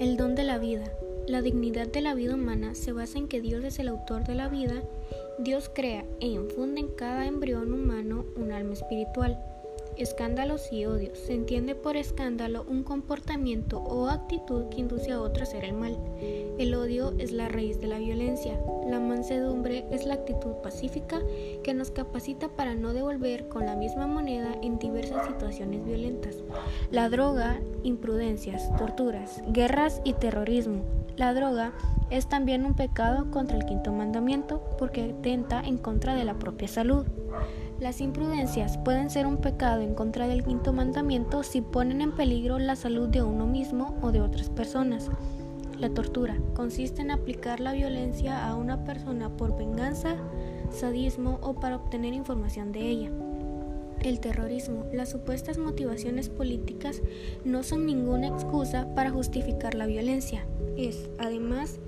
El don de la vida. La dignidad de la vida humana se basa en que Dios es el autor de la vida. Dios crea e infunde en cada embrión humano un alma espiritual escándalos y odios. Se entiende por escándalo un comportamiento o actitud que induce a otro a hacer el mal. El odio es la raíz de la violencia. La mansedumbre es la actitud pacífica que nos capacita para no devolver con la misma moneda en diversas situaciones violentas. La droga, imprudencias, torturas, guerras y terrorismo. La droga es también un pecado contra el quinto mandamiento porque tenta en contra de la propia salud. Las imprudencias pueden ser un pecado en contra del quinto mandamiento si ponen en peligro la salud de uno mismo o de otras personas. La tortura consiste en aplicar la violencia a una persona por venganza, sadismo o para obtener información de ella. El terrorismo, las supuestas motivaciones políticas no son ninguna excusa para justificar la violencia. Es, además,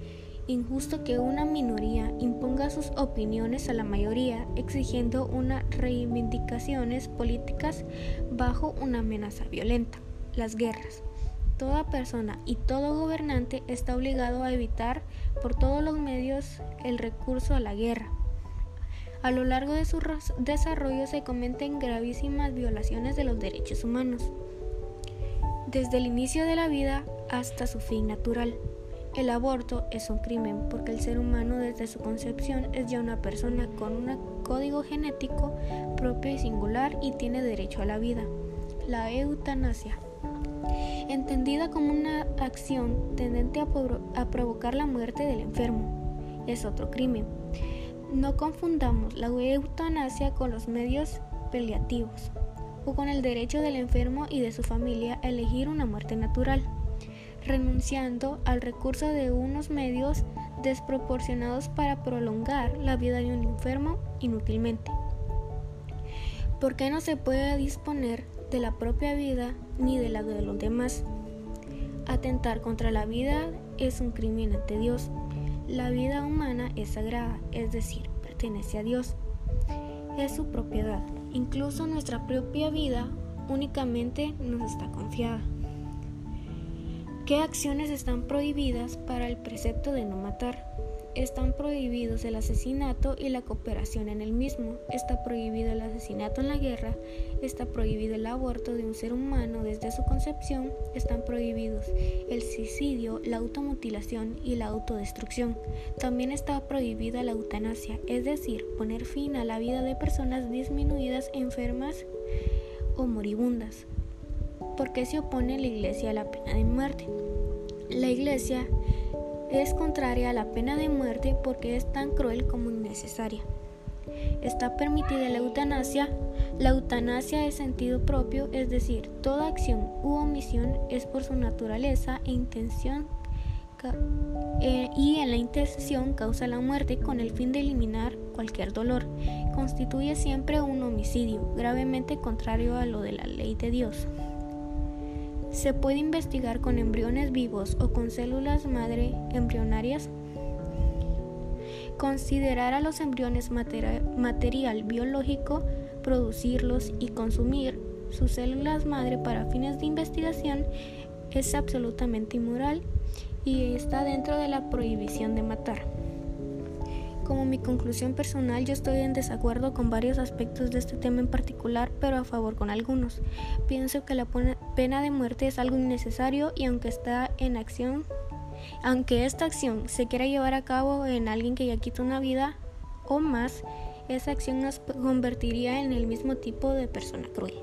injusto que una minoría imponga sus opiniones a la mayoría exigiendo unas reivindicaciones políticas bajo una amenaza violenta. Las guerras. Toda persona y todo gobernante está obligado a evitar por todos los medios el recurso a la guerra. A lo largo de su desarrollo se cometen gravísimas violaciones de los derechos humanos, desde el inicio de la vida hasta su fin natural. El aborto es un crimen porque el ser humano desde su concepción es ya una persona con un código genético propio y singular y tiene derecho a la vida. La eutanasia. Entendida como una acción tendente a, provocar la muerte del enfermo, es otro crimen. No confundamos la eutanasia con los medios paliativos o con el derecho del enfermo y de su familia a elegir una muerte natural renunciando al recurso de unos medios desproporcionados para prolongar la vida de un enfermo inútilmente. ¿Por qué no se puede disponer de la propia vida ni de la de los demás? Atentar contra la vida es un crimen ante Dios. La vida humana es sagrada, es decir, pertenece a Dios. Es su propiedad. Incluso nuestra propia vida únicamente nos está confiada. ¿Qué acciones están prohibidas para el precepto de no matar? Están prohibidos el asesinato y la cooperación en el mismo. Está prohibido el asesinato en la guerra. Está prohibido el aborto de un ser humano desde su concepción. Están prohibidos el suicidio, la automutilación y la autodestrucción. También está prohibida la eutanasia, es decir, poner fin a la vida de personas disminuidas, enfermas o moribundas. ¿Por qué se opone la Iglesia a la pena de muerte? La Iglesia es contraria a la pena de muerte porque es tan cruel como innecesaria. Está permitida la eutanasia. La eutanasia es sentido propio, es decir, toda acción u omisión es por su naturaleza e intención eh, y en la intención causa la muerte con el fin de eliminar cualquier dolor. Constituye siempre un homicidio, gravemente contrario a lo de la ley de Dios. Se puede investigar con embriones vivos o con células madre embrionarias. Considerar a los embriones material biológico, producirlos y consumir sus células madre para fines de investigación es absolutamente inmoral y está dentro de la prohibición de matar. Como mi conclusión personal, yo estoy en desacuerdo con varios aspectos de este tema en particular, pero a favor con algunos. Pienso que la pena de muerte es algo innecesario y aunque está en acción, aunque esta acción se quiera llevar a cabo en alguien que ya quita una vida o más, esa acción nos convertiría en el mismo tipo de persona cruel.